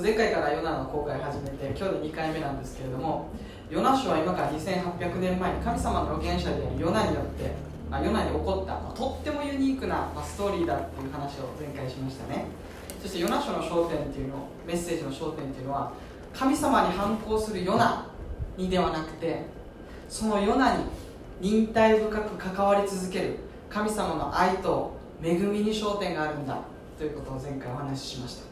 前回からヨナの公開始めて今日で2回目なんですけれどもヨナ書は今から2800年前に神様の預言者であるヨナによってあヨナに起こった、まあ、とってもユニークな、まあ、ストーリーだっていう話を前回しましたね。そしてヨナ書の焦点っていうのメッセージの焦点っていうのは神様に反抗するヨナにではなくてそのヨナに忍耐深く関わり続ける神様の愛と恵みに焦点があるんだということを前回お話ししました。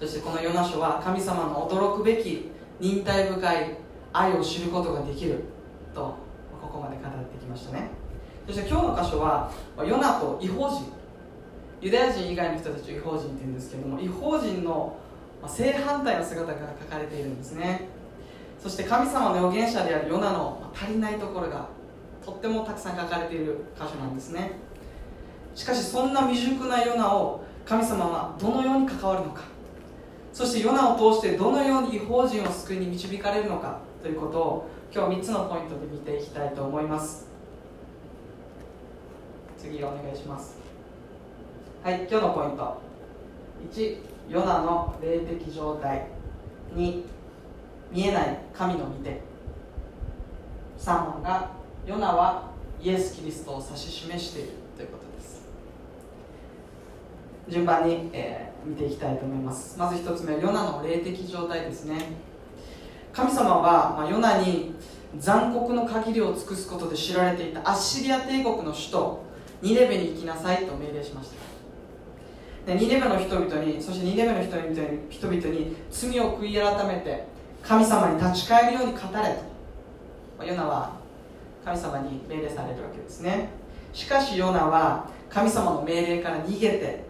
そしてこのヨナ書は神様の驚くべき忍耐深い愛を知ることができるとここまで語ってきましたね。そして今日の箇所はヨナと違法人。ユダヤ人以外の人たちを違法人って言うんですけども違法人の正反対の姿が書かれているんですね。そして神様の預言者であるヨナの足りないところがとってもたくさん書かれている箇所なんですね。しかしそんな未熟なヨナを神様はどのように関わるのか。そしてヨナを通してどのように違法人を救いに導かれるのかということを今日3つのポイントで見ていきたいと思います。次お願いします。はい今日のポイント。1ヨナの霊的状態。2見えない神の御手3番がヨナはイエス・キリストを指し示している。順番に、えー、見ていきたいと思います。まず1つ目ヨナの霊的状態ですね。神様は、まあ、ヨナに残酷の限りを尽くすことで知られていたアッシリア帝国の首都ニレベに行きなさいと命令しました。でニレベの人々にそしてニレベの人々に人々に罪を悔い改めて神様に立ち返るように語れと、ま、ヨナは神様に命令されるわけですね。しかしヨナは神様の命令から逃げて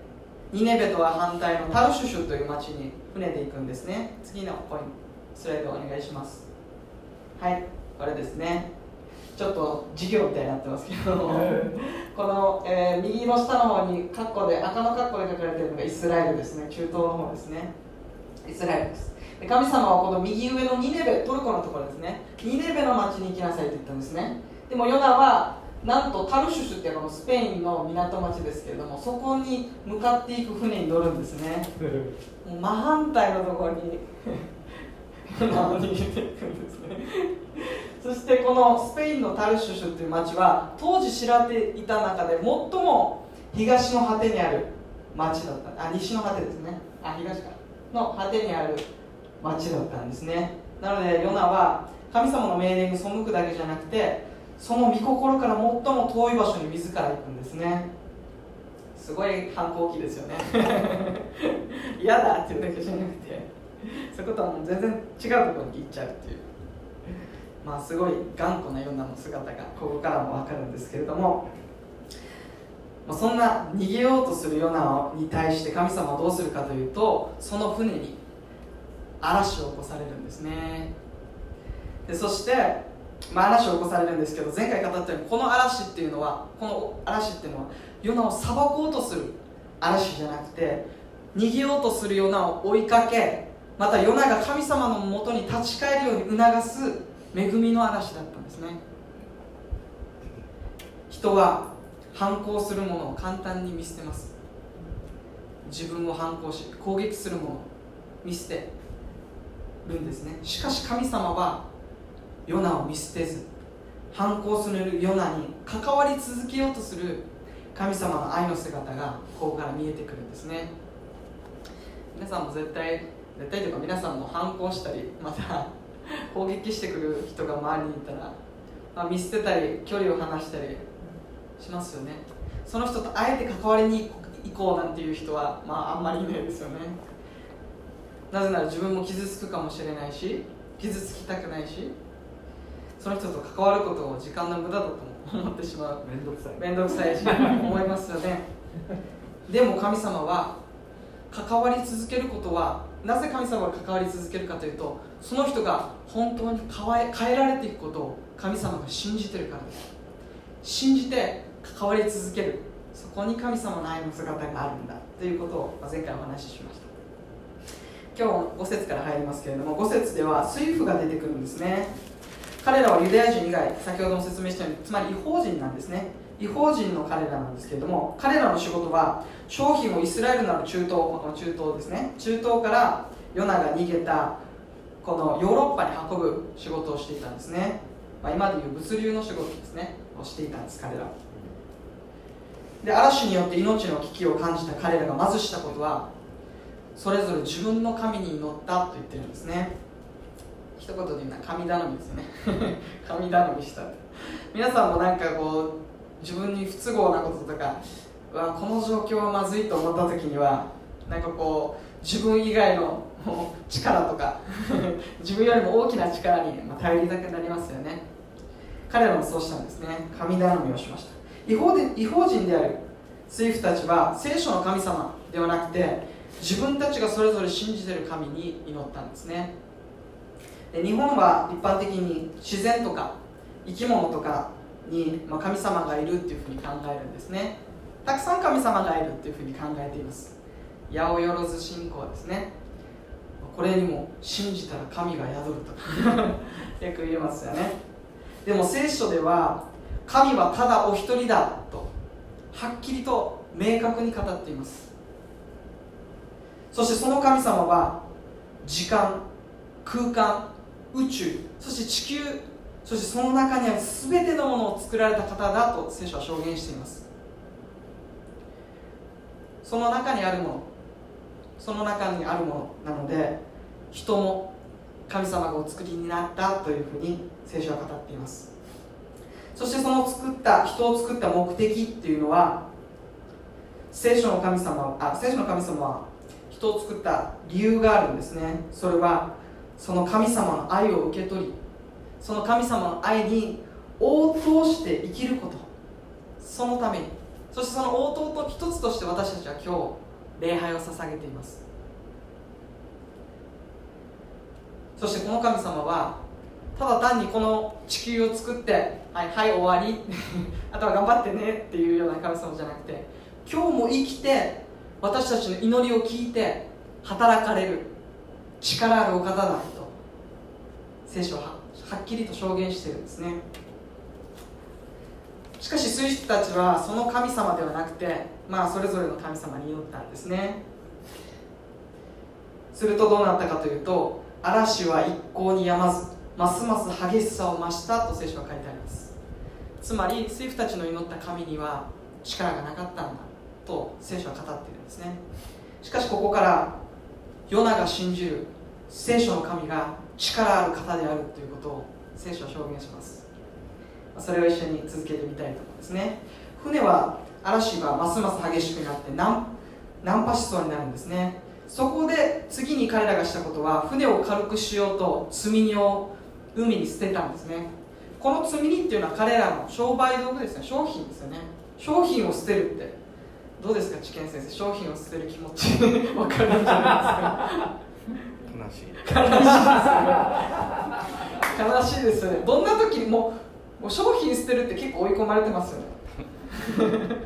ニネベとは反対のタルシュシュという町に船で行くんですね。次のポイントスライドお願いします。はいこれですね。ちょっと授業みたいになってますけど。この、えー、右の下の方にカッコで赤のカッコで書かれているのがイスラエルですね。中東の方ですね。イスラエルです。神様はこの右上のニネベトルコのところですね。ニネベの町に行きなさいと言ったんですね。でもヨナはなんとタルシュシュっていうこのスペインの港町ですけれどもそこに向かっていく船に乗るんですね。もう真反対のところに。逃げていくんですね。そしてこのスペインのタルシュシュっていう町は当時知られていた中で最も東の果てにある町だった。あ西の果てですね。あ東か。の果てにある町だったんですね。なのでヨナは神様の命令に背くだけじゃなくてその御心から最も遠い場所に自ら行くんですね。すごい反抗期ですよね。嫌だっていうだけじゃなくてそういうことはもう全然違うところに行っちゃうっていう。まあすごい頑固なヨナの姿がここからも分かるんですけれども、そんな逃げようとするヨナに対して神様はどうするかというとその船に嵐を起こされるんですね。でそして、まあ、嵐を起こされるんですけど前回語ったようにこの嵐っていうのはこの嵐っていうのはヨナを裁こうとする嵐じゃなくて逃げようとするヨナを追いかけまたヨナが神様のもとに立ち返るように促す恵みの嵐だったんですね。人は反抗するものを簡単に見捨てます。自分を反抗し攻撃するもの見捨てるんですね。しかし神様はヨナを見捨てず反抗するヨナに関わり続けようとする神様の愛の姿がここから見えてくるんですね。皆さんも絶対絶対というか皆さんも反抗したりまた攻撃してくる人が周りにいたら、まあ、見捨てたり距離を離したりしますよね。その人とあえて関わりに行こうなんていう人は、まあ、あんまりいないですよね。なぜなら自分も傷つくかもしれないし傷つきたくないしその人と関わることを時間の無駄だと思ってしまう。面倒くさい。面倒くさいし思いますよね。でも神様は関わり続けることはなぜ神様が関わり続けるかというとその人が本当に変えられていくことを神様が信じてるからです。信じて関わり続ける。そこに神様の愛の姿があるんだということを前回お話ししました。今日5節から入りますけれども5節では水夫が出てくるんですね彼らはユダヤ人以外先ほども説明したようにつまり違法人なんですね。違法人の彼らなんですけれども彼らの仕事は商品をイスラエルなる中東この中東ですね。中東からヨナが逃げたこのヨーロッパに運ぶ仕事をしていたんですね、まあ、今でいう物流の仕事ですね。をしていたんです彼ら。で嵐によって命の危機を感じた彼らがまずしたことはそれぞれ自分の神に祈ったと言ってるんですね。一言で言うのは神頼みですよね。神頼みした。皆さんもなんかこう自分に不都合なこととかわこの状況はまずいと思った時にはなんかこう自分以外の力とか 自分よりも大きな力に頼りたくなりますよね。彼らもそうしたんですね。神頼みをしました。違法で違法人である水夫たちは聖書の神様ではなくて自分たちがそれぞれ信じてる神に祈ったんですね。日本は一般的に自然とか生き物とかに、ま神様がいるっていうふうに考えるんですね。たくさん神様がいるっていうふうに考えています。八百万信仰ですね。これにも信じたら神が宿ると よく言えますよね。でも聖書では神はただお一人だとはっきりと明確に語っています。そしてその神様は時間空間宇宙そして地球そしてその中にある全てのものを作られた方だと聖書は証言しています。その中にあるものその中にあるものなので人も神様がお作りになったというふうに聖書は語っています。そしてその作った人を作った目的っていうのは聖書の神様あ聖書の神様は人を作った理由があるんですね。それはその神様の愛を受け取りその神様の愛に応答して生きることそのために。そしてその応答と一つとして私たちは今日礼拝を捧げています。そしてこの神様はただ単にこの地球を作ってはいはい終わり あとは頑張ってねっていうような神様じゃなくて今日も生きて私たちの祈りを聞いて働かれる。力あるお方だと。聖書ははっきりと証言してるんですね。しかし水人たちはその神様ではなくてまあそれぞれの神様に祈ったんですね。するとどうなったかというと嵐は一向に止まずますます激しさを増したと聖書は書いてあります。つまり水夫たちの祈った神には力がなかったんだと聖書は語っているんですね。しかしここからヨナが信じる聖書の神が力ある方であるということを聖書は証言します。それを一緒に続けてみたいと思うんですね。船は嵐がますます激しくなって難難破しそうになるんですね。そこで次に彼らがしたことは船を軽くしようと積み荷を海に捨てたんですね。この積み荷っていうのは彼らの商売道具ですね。商品ですよね。商品を捨てるって。どうですか知見先生商品を捨てる気持ち。分かるんじゃないですか。悲しい。悲しいですよね。悲しいですよね。どんな時ももう商品捨てるって結構追い込まれてますよね。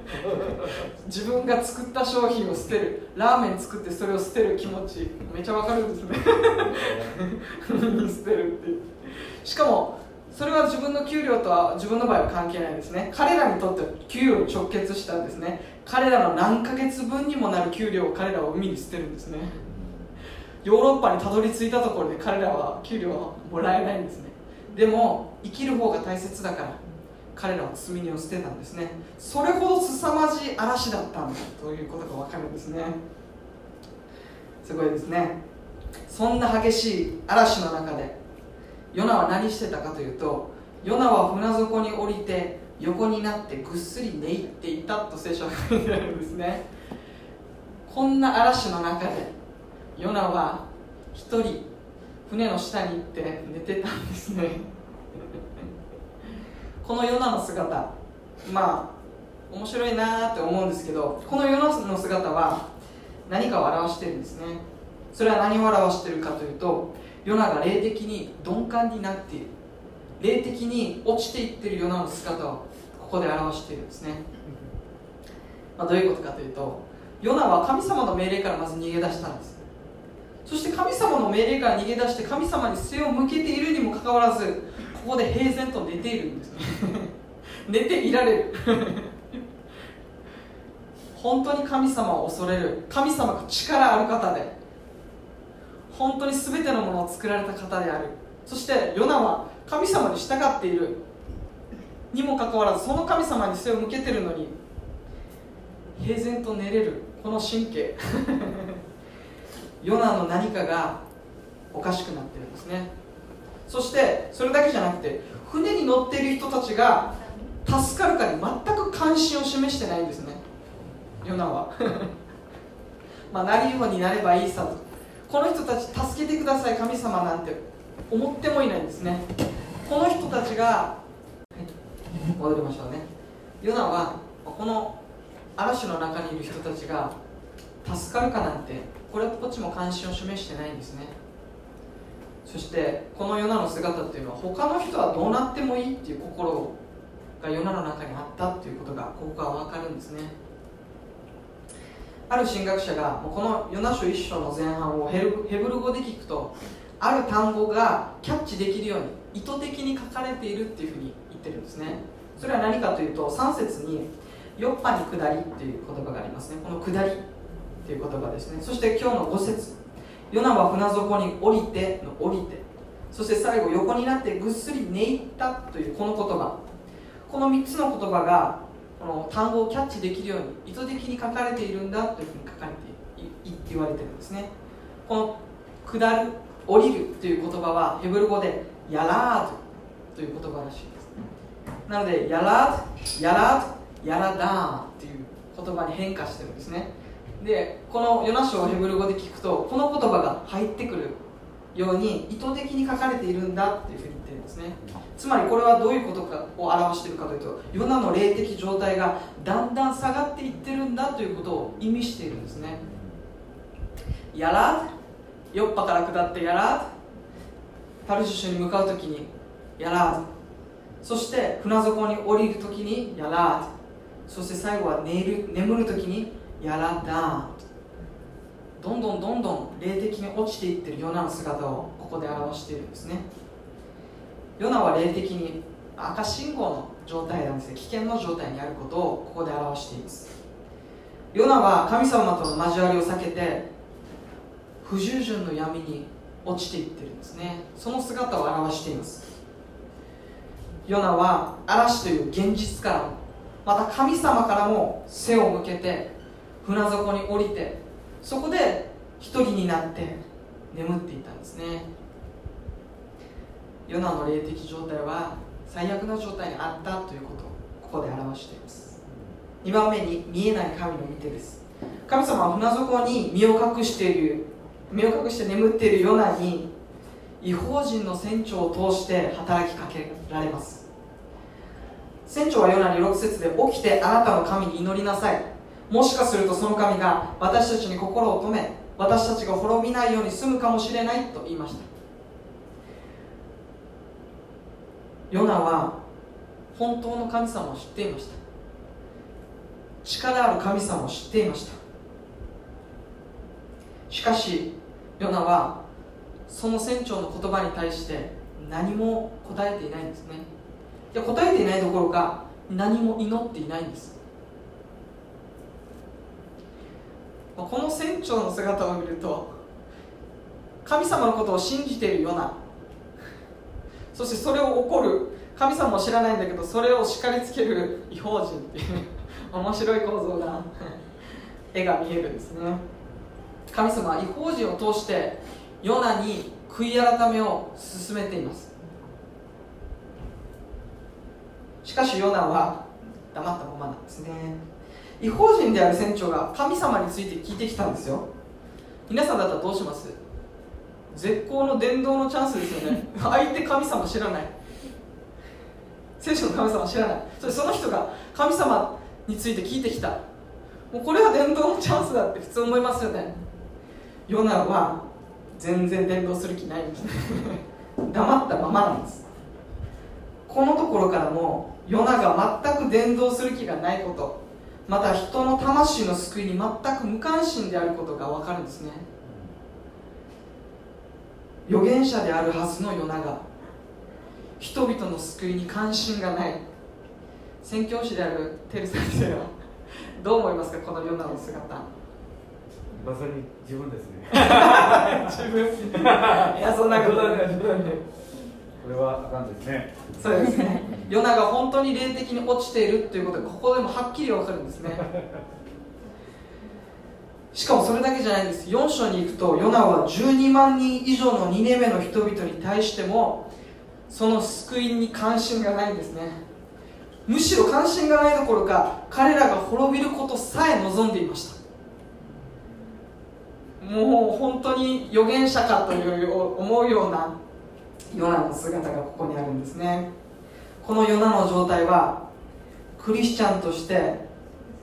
自分が作った商品を捨てる。ラーメン作ってそれを捨てる気持ち。めっちゃわかるんですね。捨てるって。しかもそれは自分の給料とは自分の場合は関係ないですね。彼らにとっては給料に直結したんですね。彼らの何ヶ月分にもなる給料を彼らは海に捨てるんですね。ヨーロッパにたどり着いたところで彼らは給料はもらえないんですね。でも生きる方が大切だから彼らは積み荷を捨てたんですね。それほど凄まじい嵐だったんだということが分かるんですね。すごいですね。そんな激しい嵐の中でヨナは何してたかというとヨナは船底に降りて横になってぐっすり寝入っていたと聖書は書いてあるんですね。こんな嵐の中でヨナは一人船の下に行って寝てたんですね。このヨナの姿まあ面白いなって思うんですけどこのヨナの姿は何かを表してるんですね。それは何を表してるかというとヨナが霊的に鈍感になっている。霊的に落ちていってるヨナの姿をここで表しているんですね、まあ、どういうことかというとヨナは神様の命令からまず逃げ出したんです。そして神様の命令から逃げ出して神様に背を向けているにもかかわらずここで平然と寝ているんですね 寝ていられる。本当に神様を恐れる。神様が力ある方で本当に全てのものを作られた方である。そしてヨナは神様に従っている。にもかかわらずその神様に背を向けてるのに平然と寝れる。この神経。ヨナの何かがおかしくなってるんですね。そしてそれだけじゃなくて船に乗っている人たちが助かるかに全く関心を示してないんですね。ヨナは。まあなりようになればいいさと。この人たち助けてください神様なんて。思ってもいないんですね。この人たちが、戻りましょうね。ヨナはこの嵐の中にいる人たちが助かるかなんてこれっぽっちも関心を示してないんですね。そしてこのヨナの姿っていうのは他の人はどうなってもいいっていう心がヨナの中にあったっていうことがここから分かるんですね。ある神学者がこのヨナ書一章の前半をヘブル語で聞くとある単語がキャッチできるように意図的に書かれているっていうふうに言ってるんですね。それは何かというと3節に「ヨッパに下り」っていう言葉がありますね。この「下り」っていう言葉ですね。そして今日の5節。ヨナは船底に降りて」の「降りて」そして最後横になってぐっすり寝入ったというこの言葉。この3つの言葉がこの単語をキャッチできるように意図的に書かれているんだというふうに書かれていって言われてるんですね。この下る降りるという言葉はヘブル語でやらーとという言葉らしいですなのでやらーやらーやらだーという言葉に変化してるんですね。でこのヨナ書をヘブル語で聞くとこの言葉が入ってくるように意図的に書かれているんだっていうふうに言ってるんですね。つまりこれはどういうことかを表しているかというとヨナの霊的状態がだんだん下がっていってるんだということを意味しているんですね。やらヨッパから下ってやらタルシュシュに向かう時にやらそして船底に降りる時にやらそして最後は寝る眠る時にやらだどんどんどんどん霊的に落ちていってるヨナの姿をここで表しているんですね。ヨナは霊的に赤信号の状態なんです。ね危険の状態にあることをここで表しています。ヨナは神様との交わりを避けて不従順の闇に落ちていってるんですね。その姿を表しています。ヨナは嵐という現実からまた神様からも背を向けて船底に降りてそこで一人になって眠っていたんですね。ヨナの霊的状態は最悪な状態にあったということをここで表しています。2番目に見えない神の見てです。神様は船底に身を隠している身を隠して眠っているヨナに違法人の船長を通して働きかけられます。船長はヨナに6節で起きてあなたの神に祈りなさい。もしかするとその神が私たちに心を止め私たちが滅びないように済むかもしれないと言いました。ヨナは本当の神様を知っていました。力ある神様を知っていました。しかしヨナはその船長の言葉に対して何も答えていないんですね。いや答えていないどころか何も祈っていないんです。この船長の姿を見ると神様のことを信じているような。そしてそれを怒る。神様も知らないんだけどそれを叱りつける。違法人っていう。面白い構造が絵が見えるんですね。神様は違法人を通してヨナに悔い改めを進めています。しかしヨナは黙ったままなんですね。違法人である船長が神様について聞いてきたんですよ。皆さんだったらどうします？絶好の伝道のチャンスですよね。相手神様知らない。聖書の神様知らない。それその人が神様について聞いてきた。もうこれは伝道のチャンスだって普通思いますよね。ヨナは全然伝道する気ない。んです黙ったままなんです。このところからもヨナが全く伝道する気がないこと。また人の魂の救いに全く無関心であることが分かるんですね。預言者であるはずのヨナが人々の救いに関心がない。宣教師であるテル先生は どう思いますかこのヨナの姿。まさに自分ですね。自分。いやそんなことないこれはあかんですね。そうですね。ヨナが本当に霊的に落ちているということがここでもはっきり分かるんですね。しかもそれだけじゃないんです。4章に行くとヨナは12万人以上の2年目の人々に対してもその救いに関心がないんですね。むしろ関心がないどころか彼らが滅びることさえ望んでいました。もう本当に預言者かという思うようなヨナの姿がここにあるんですね。このヨナの状態はクリスチャンとして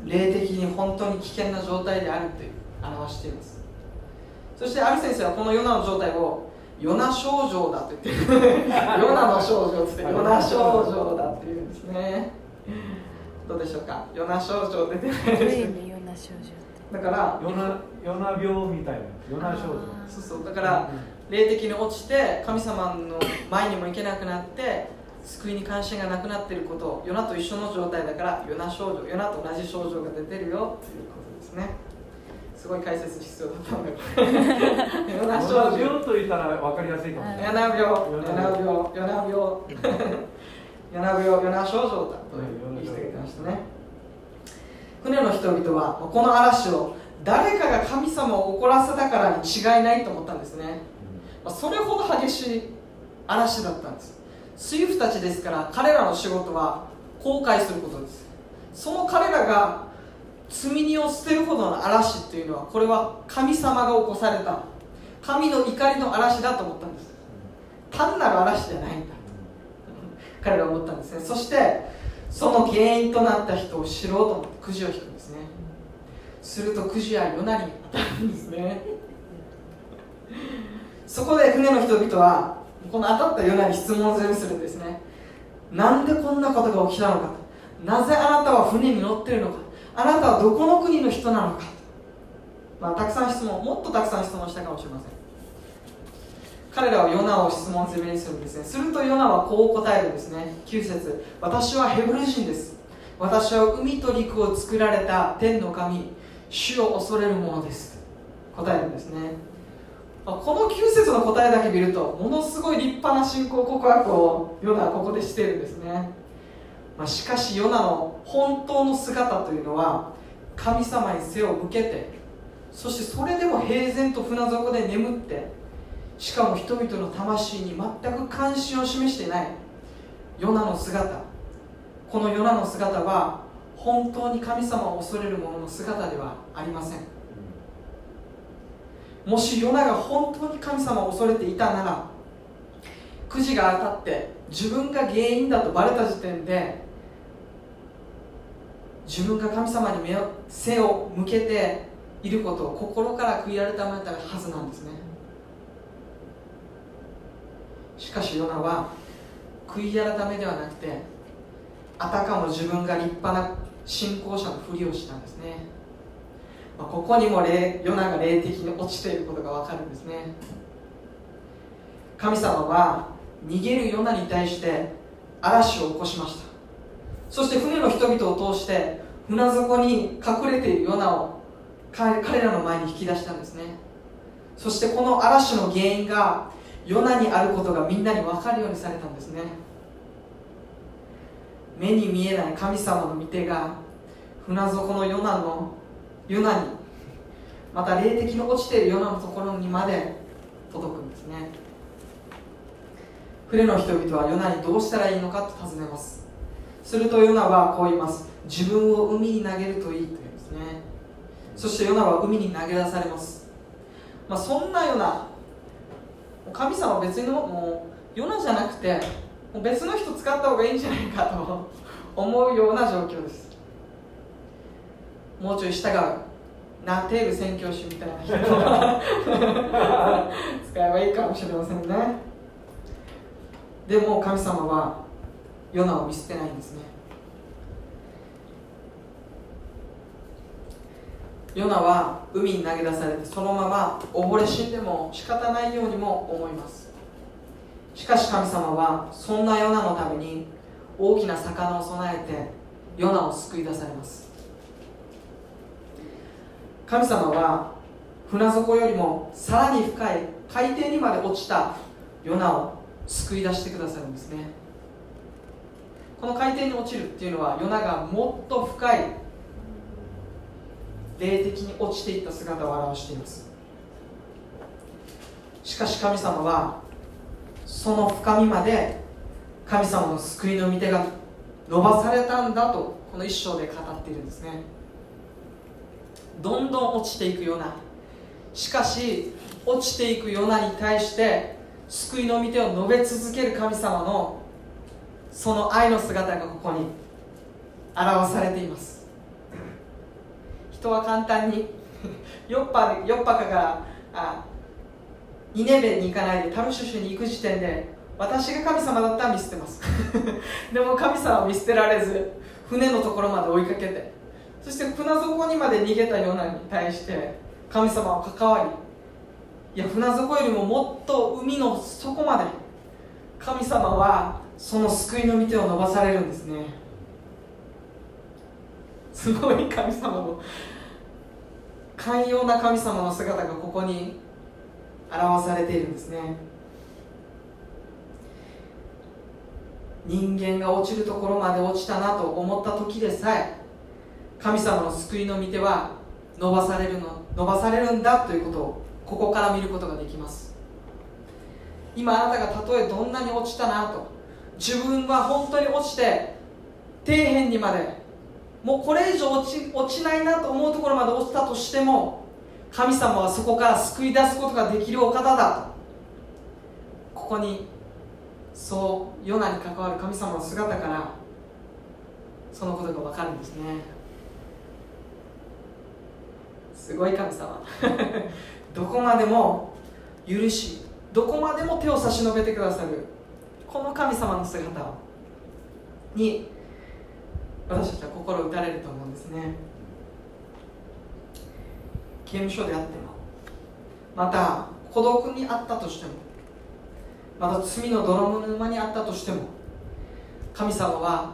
霊的に本当に危険な状態であるという表しています。そしてある先生はこのヨナの状態をヨナ症状だと言ってるヨナの症状ってヨナ症状だっていうんですね。どうでしょうか？ヨナ症状出てないです。だからヨナヨナ病みたいなヨナ症状。そうそう。だから霊的に落ちて神様の前にも行けなくなって救いに関心がなくなっていることヨナと一緒の状態だからヨナ症状ヨナと同じ症状が出てるよということですね。すごい解説必要だったんだけどヨナ症状病と言ったら分かりやすいかもしれない。ヨナ病。ヨナ病。ヨナ病。ヨナ病。ヨナ症状だと言ってくれましたね。船の人々はこの嵐を誰かが神様を怒らせたからに違いないと思ったんですね、それほど激しい嵐だったんです。スイフたちですから彼らの仕事は後悔することです。その彼らが積み荷を捨てるほどの嵐っていうのはこれは神様が起こされた神の怒りの嵐だと思ったんです。単なる嵐じゃないんだ。彼らは思ったんですね。そしてその原因となった人を知ろうと思ってくじを引くんですね。するとくじはヨナに当たるんですね。そこで船の人々はこの当たったヨナに質問攻めするんですね。なんでこんなことが起きたのかなぜあなたは船に乗ってるのか。あなたはどこの国の人なのか、まあ、たくさん質問もっとたくさん質問したかもしれません。彼らはヨナを質問攻めにするんですね。するとヨナはこう答えるんですね。9節私はヘブル人です。私は海と陸を作られた天の神。主を恐れるものです。答えるんですね。この9節の答えだけ見るとものすごい立派な信仰告白をヨナはここでしているんですね。まあ、しかしヨナの本当の姿というのは神様に背を向けてそしてそれでも平然と船底で眠ってしかも人々の魂に全く関心を示していないヨナの姿。このヨナの姿は本当に神様を恐れる者の姿ではありません。もしヨナが本当に神様を恐れていたならくじが当たって自分が原因だとバレた時点で自分が神様に目を背を向けていることを心から悔い改めたはずなんですね。しかしヨナは悔い改めではなくてあたかも自分が立派な信仰者のふりをしたんですね、まあ、ここにも霊ヨナが霊的に落ちていることが分かるんですね。神様は逃げるヨナに対して嵐を起こしました。そして船の人々を通して船底に隠れているヨナを彼らの前に引き出したんですね。そしてこの嵐の原因がヨナにあることがみんなに分かるようにされたんですね。目に見えない神様の御手が船底のヨナのヨナにまた霊的に落ちているヨナのところにまで届くんですね。船の人々はヨナにどうしたらいいのかと尋ねます。するとヨナはこう言います。自分を海に投げるといいと言うんですね。そしてヨナは海に投げ出されます、まあ、そんなような神様は別にもうヨナじゃなくて別の人使った方がいいんじゃないかと思うような状況です。もうちょい従う。ナテール宣教師みたいな人。使えばいいかもしれませんね。でも神様はヨナを見捨てないんですね。ヨナは海に投げ出されてそのまま溺れ死んでも仕方ないようにも思います。しかし神様はそんなヨナのために大きな魚を備えてヨナを救い出されます神様は船底よりもさらに深い海底にまで落ちたヨナを救い出してくださるんですね。この海底に落ちるっていうのはヨナがもっと深い霊的に落ちていった姿を表しています。しかし神様はその深みまで神様の救いの御手が伸ばされたんだとこの一章で語っているんですね。どんどん落ちていくような。しかし落ちていくヨナに対して救いの御手を述べ続ける神様のその愛の姿がここに表されています。人は簡単にヨッパヨッパカがあニネベに行かないでタルシュシュに行く時点で私が神様だったら見捨てます。でも神様は見捨てられず船のところまで追いかけてそして船底にまで逃げたヨナに対して神様は関わりいや船底よりももっと海の底まで神様はその救いの御手を伸ばされるんですね。すごい神様の寛容な神様の姿がここに表されているんですね。人間が落ちるところまで落ちたなと思った時でさえ神様の救いの御手は伸ばされるの伸ばされるんだということをここから見ることができます。今あなたがたとえどんなに落ちたなと自分は本当に落ちて底辺にまでもうこれ以上落ち落ちないなと思うところまで落ちたとしても神様はそこから救い出すことができるお方だと。ここにそうヨナに関わる神様の姿からそのことが分かるんですね。すごい神様。どこまでも許しどこまでも手を差し伸べてくださるこの神様の姿に私たちは心打たれると思うんですね。刑務所であってもまた孤独にあったとしてもまた罪の泥沼にあったとしても神様は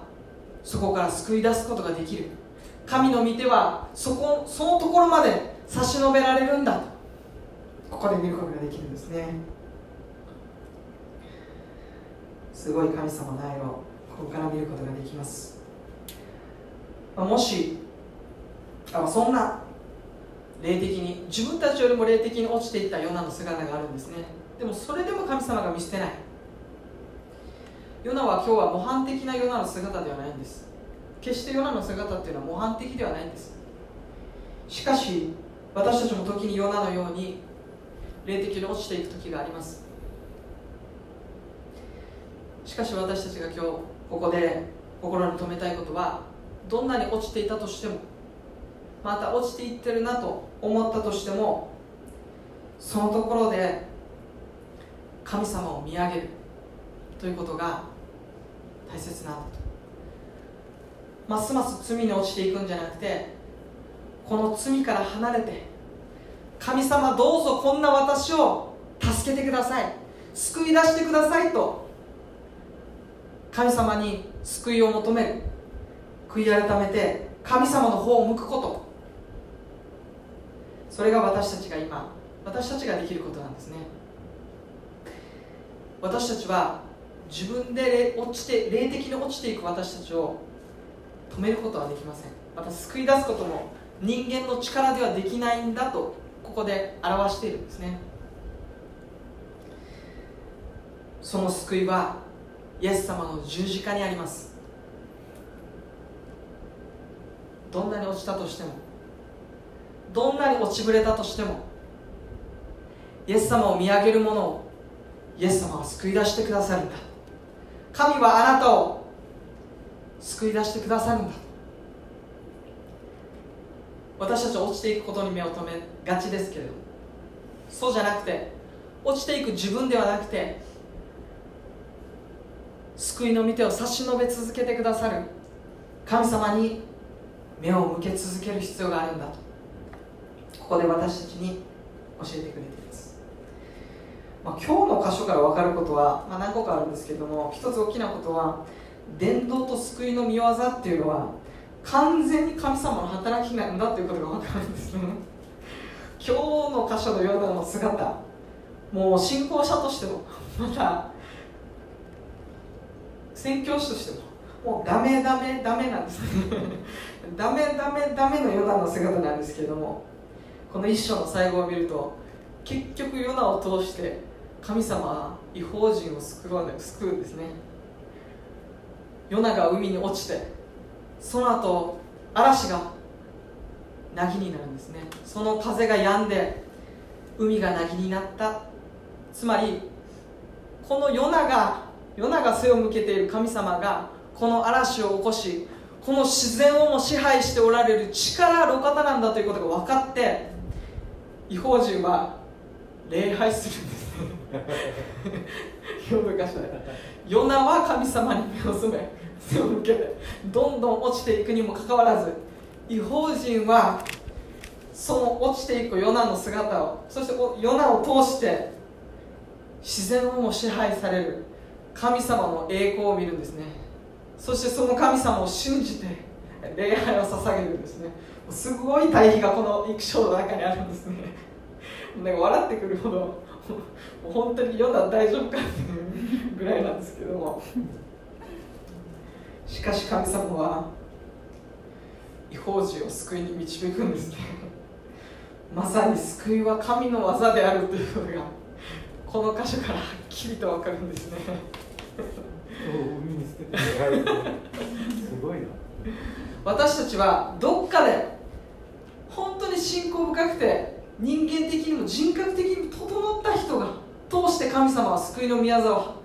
そこから救い出すことができる。神の御手はそこそのところまで差し伸べられるんだと。ここで見ることができるんですね。すごい神様の愛をここから見ることができます。もしあそんな霊的に自分たちよりも霊的に落ちていったヨナの姿があるんですね。でもそれでも神様が見捨てない。ヨナは今日は模範的なヨナの姿ではないんです。決してヨナの姿っていうのは模範的ではないんです。しかし私たちも時にヨナのように霊的に落ちていく時があります。しかし私たちが今日ここで心に留めたいことはどんなに落ちていたとしてもまた落ちていってるなと思ったとしてもそのところで神様を見上げるということが大切なんだと。ますます罪に落ちていくんじゃなくてこの罪から離れて神様どうぞこんな私を助けてください。救い出してくださいと神様に救いを求める悔い改めて神様の方を向くこと。それが私たちが今私たちができることなんですね。私たちは自分で落ちて霊的に落ちていく私たちを止めることはできません。また救い出すことも人間の力ではできないんだとここで表しているんですね。その救いはイエス様の十字架にあります。どんなに落ちたとしてもどんなに落ちぶれたとしてもイエス様を見上げる者をイエス様は救い出してくださるんだ。神はあなたを救い出してくださるんだ。私たちは落ちていくことに目を留めがちですけれど。そうじゃなくて落ちていく自分ではなくて救いの御手を差し伸べ続けてくださる。神様に目を向け続ける必要があるんだと。ここで私たちに教えてくれています、まあ、今日の箇所から分かることは、まあ、何個かあるんですけれども一つ大きなことは伝道と救いの見業っていうのは完全に神様の働きなんだということが分かるんですね。今日の箇所のヨナの姿もう信仰者としてもまた宣教師としてももうダメダメダメなんですダメダメダメのヨナの姿なんですけれどもこの一章の最後を見ると結局ヨナを通して神様は違法人を救うんですね。ヨナが海に落ちてその後嵐が凪になるんですね。その風が止んで海が凪になった。つまりこのヨナがヨナが背を向けている神様がこの嵐を起こしこの自然をも支配しておられる力あるお方なんだということが分かって違法人は礼拝するんです ヨナは神様に目を染め背を向けどんどん落ちていくにもかかわらず違法人はその落ちていくヨナの姿をそしてヨナを通して自然をも支配される神様の栄光を見るんですね。そしてその神様を信じて礼拝を捧げるんですね。すごい対比がこの育章の中にあるんですね。なんか笑ってくるほど本当にヨナ大丈夫かっていう。ぐらいなんですけど。もしかし神様は違法人を救いに導くんですね。まさに救いは神の技であるということがこの箇所からはっきりと分かるんですね。海に捨ててすごいな。私たちはどっかで本当に信仰深くて人間的にも人格的にも整った人が通して神様は救いの宮沢を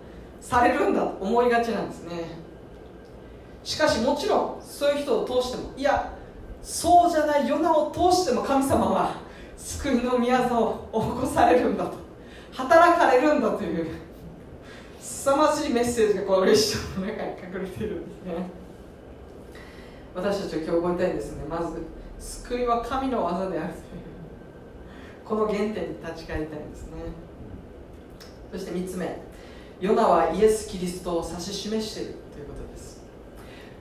されるんだと思いがちなんですね。しかしもちろんそういう人を通してもいやそうじゃないヨナを通しても神様は救いの宮沢を起こされるんだと働かれるんだという凄まじいメッセージがこの列書の中に隠れているんですね。私たちは今日覚えたいですね。まず救いは神の技であるというこの原点に立ち返りたいんですね。そして3つ目。ヨナはイエス・キリストを指し示しているということです。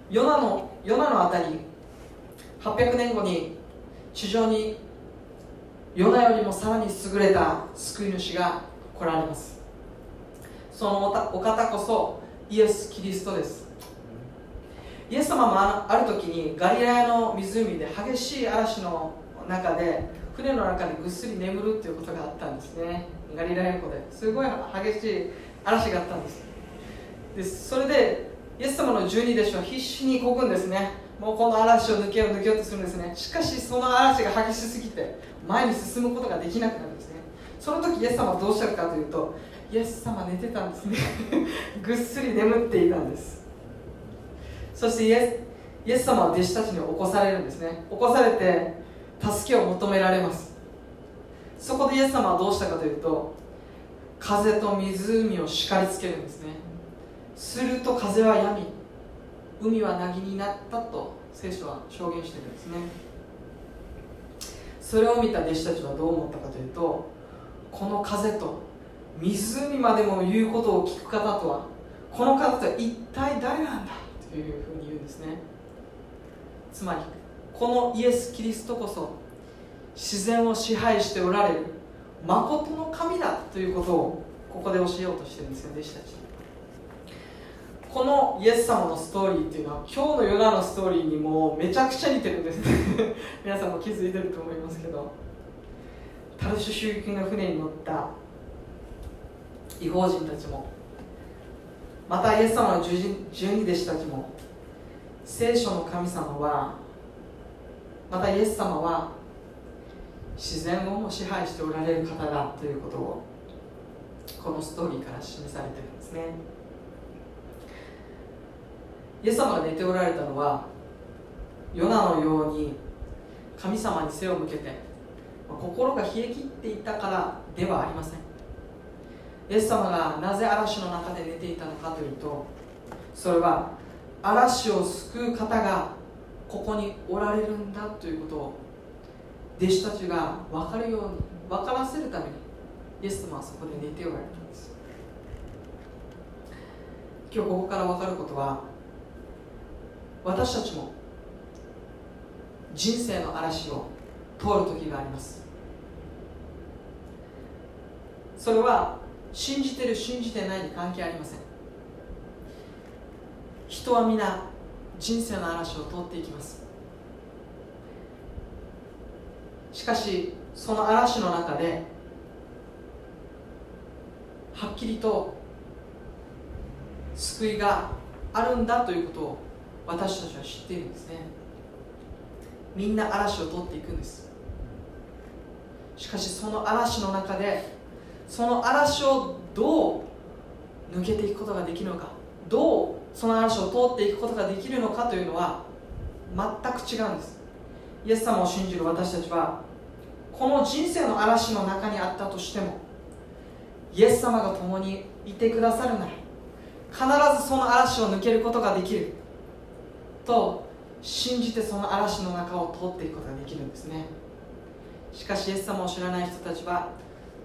ヨナのヨナのあたり800年後に地上にヨナよりもさらに優れた救い主が来られます。そのお方こそイエス・キリストです。イエス様もある時にガリラヤの湖で激しい嵐の中で船の中でぐっすり眠るっていうことがあったんですね。ガリラヤ湖で。すごい激しい嵐があったんです。でそれでイエス様の十二弟子は必死にこぐんですね。もうこの嵐を抜けよう抜けようとするんですね。しかしその嵐が激しすぎて前に進むことができなくなるんですね。その時イエス様はどうしたかというとイエス様寝てたんですね。ぐっすり眠っていたんです。そしてイエスイエス様は弟子たちに起こされるんですね。起こされて助けを求められます。そこでイエス様はどうしたかというと風と湖を叱りつけるんですね。すると風は止み海は凪になったと聖書は証言してるんですね。それを見た弟子たちはどう思ったかというとこの風と湖までも言うことを聞く方とはこの方とは一体誰なんだというふうに言うんですね。つまりこのイエス・キリストこそ自然を支配しておられる誠の神だということをここで教えようとしてるんですよ弟子たち。このイエス様のストーリーっていうのは今日のヨナのストーリーにもめちゃくちゃ似てるんです。皆さんも気づいてると思いますけど。タルシュ周期の船に乗った違法人たちもまたイエス様の十二弟子たちも聖書の神様はまたイエス様は自然をも支配しておられる方だということをこのストーリーから示されてるんですね。イエス様が寝ておられたのはヨナのように神様に背を向けて心が冷え切っていたからではありません。イエス様がなぜ嵐の中で寝ていたのかというとそれは嵐を救う方がここにおられるんだということを弟子たちが分かるように分からせるためにイエス様はそこで寝ておられたんです。今日ここから分かることは私たちも人生の嵐を通る時があります。それは信じてる信じてないに関係ありません。人は皆人生の嵐を通っていきます。しかしその嵐の中ではっきりと救いがあるんだということを私たちは知っているんですね。みんな嵐を通っていくんです。しかしその嵐の中でその嵐をどう抜けていくことができるのかどうその嵐を通っていくことができるのかというのは全く違うんです。イエス様を信じる私たちはこの人生の嵐の中にあったとしてもイエス様が共にいてくださるなら必ずその嵐を抜けることができると信じてその嵐の中を通っていくことができるんですね。しかしイエス様を知らない人たちは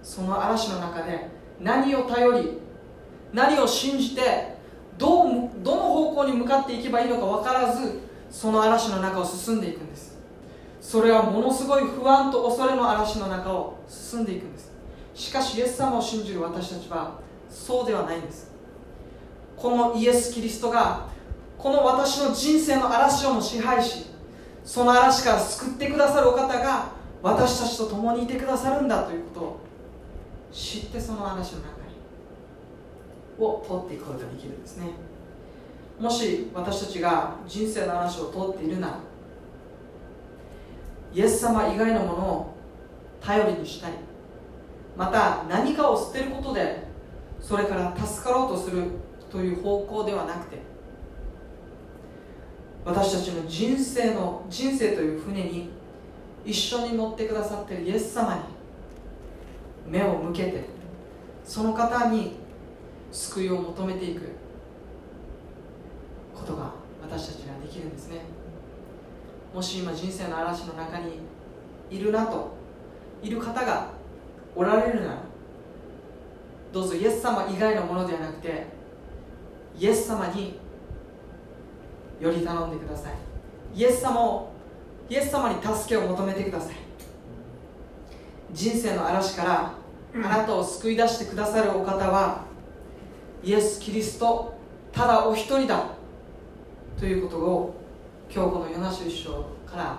その嵐の中で何を頼り何を信じてどうどの方向に向かっていけばいいのか分からずその嵐の中を進んでいくんです。それはものすごい不安と恐れの嵐の中を進んでいくんです。しかしイエス様を信じる私たちはそうではないんです。このイエス・キリストがこの私の人生の嵐をも支配しその嵐から救ってくださるお方が私たちと共にいてくださるんだということを知ってその嵐の中にを通っていくことができるんですね。もし私たちが人生の嵐を通っているならイエス様以外のものを頼りにしたりまた何かを捨てることでそれから助かろうとするという方向ではなくて私たちの人生の人生という船に一緒に乗ってくださっているイエス様に目を向けてその方に救いを求めていくことが私たちにはできるんですね。もし今人生の嵐の中にいるなといる方がおられるならどうぞイエス様以外のものではなくてイエス様により頼んでください。イエス様をイエス様に助けを求めてください。人生の嵐からあなたを救い出してくださるお方はイエス・キリストただお一人だということを今日このヨナ書一章から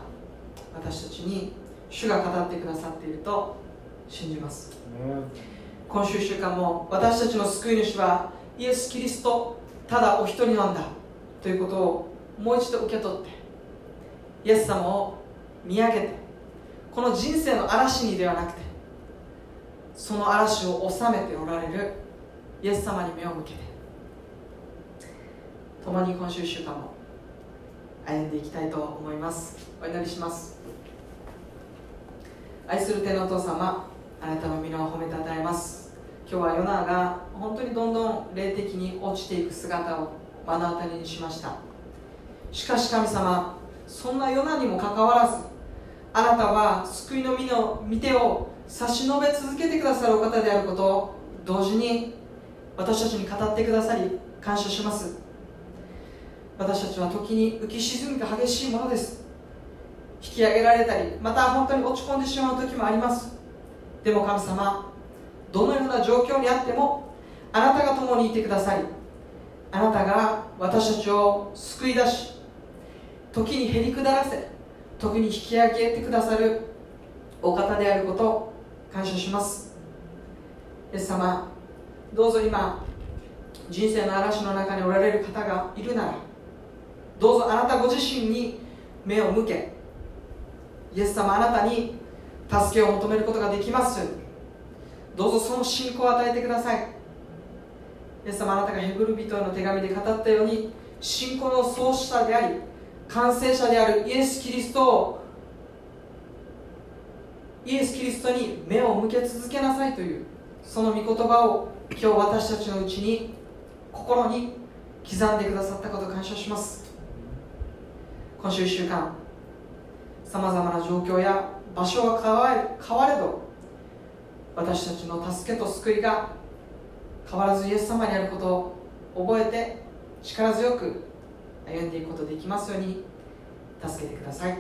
私たちに主が語ってくださっていると信じます、今週1週間も私たちの救い主はイエス・キリストただお一人なんだということをもう一度受け取ってイエス様を見上げてこの人生の嵐にではなくてその嵐を収めておられるイエス様に目を向けて。共に今週1週間も歩んでいきたいと思います。お祈りします。愛する天のお父様あなたの皆を褒めたたえます。今日はヨナが本当にどんどん霊的に落ちていく姿を目の当たりにしました。しかし神様そんなヨナにもかかわらずあなたは救いの身の御手を差し伸べ続けてくださるお方であることを同時に私たちに語ってくださり感謝します。私たちは時に浮き沈みが激しいものです。引き上げられたりまた本当に落ち込んでしまう時もあります。でも神様どのような状況にあってもあなたが共にいてくださりあなたが私たちを救い出し時にへり下らせ時に引き上げてくださるお方であることを感謝します。イエス様どうぞ今人生の嵐の中におられる方がいるならどうぞあなたご自身に目を向けイエス様あなたに助けを求めることができます。どうぞその信仰を与えてください。イエス様あなたがヘブル人への手紙で語ったように信仰の創始者であり完成者であるイエス・キリストをイエス・キリストに目を向け続けなさいというその御言葉を今日私たちのうちに心に刻んでくださったことを感謝します。今週1週間さまざまな状況や場所は変われど私たちの助けと救いが変わらずイエス様にあることを覚えて力強く歩んでいくことできますように助けてください。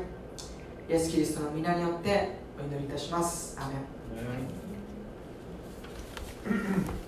イエス・キリストの皆によってお祈りいたします。アメン。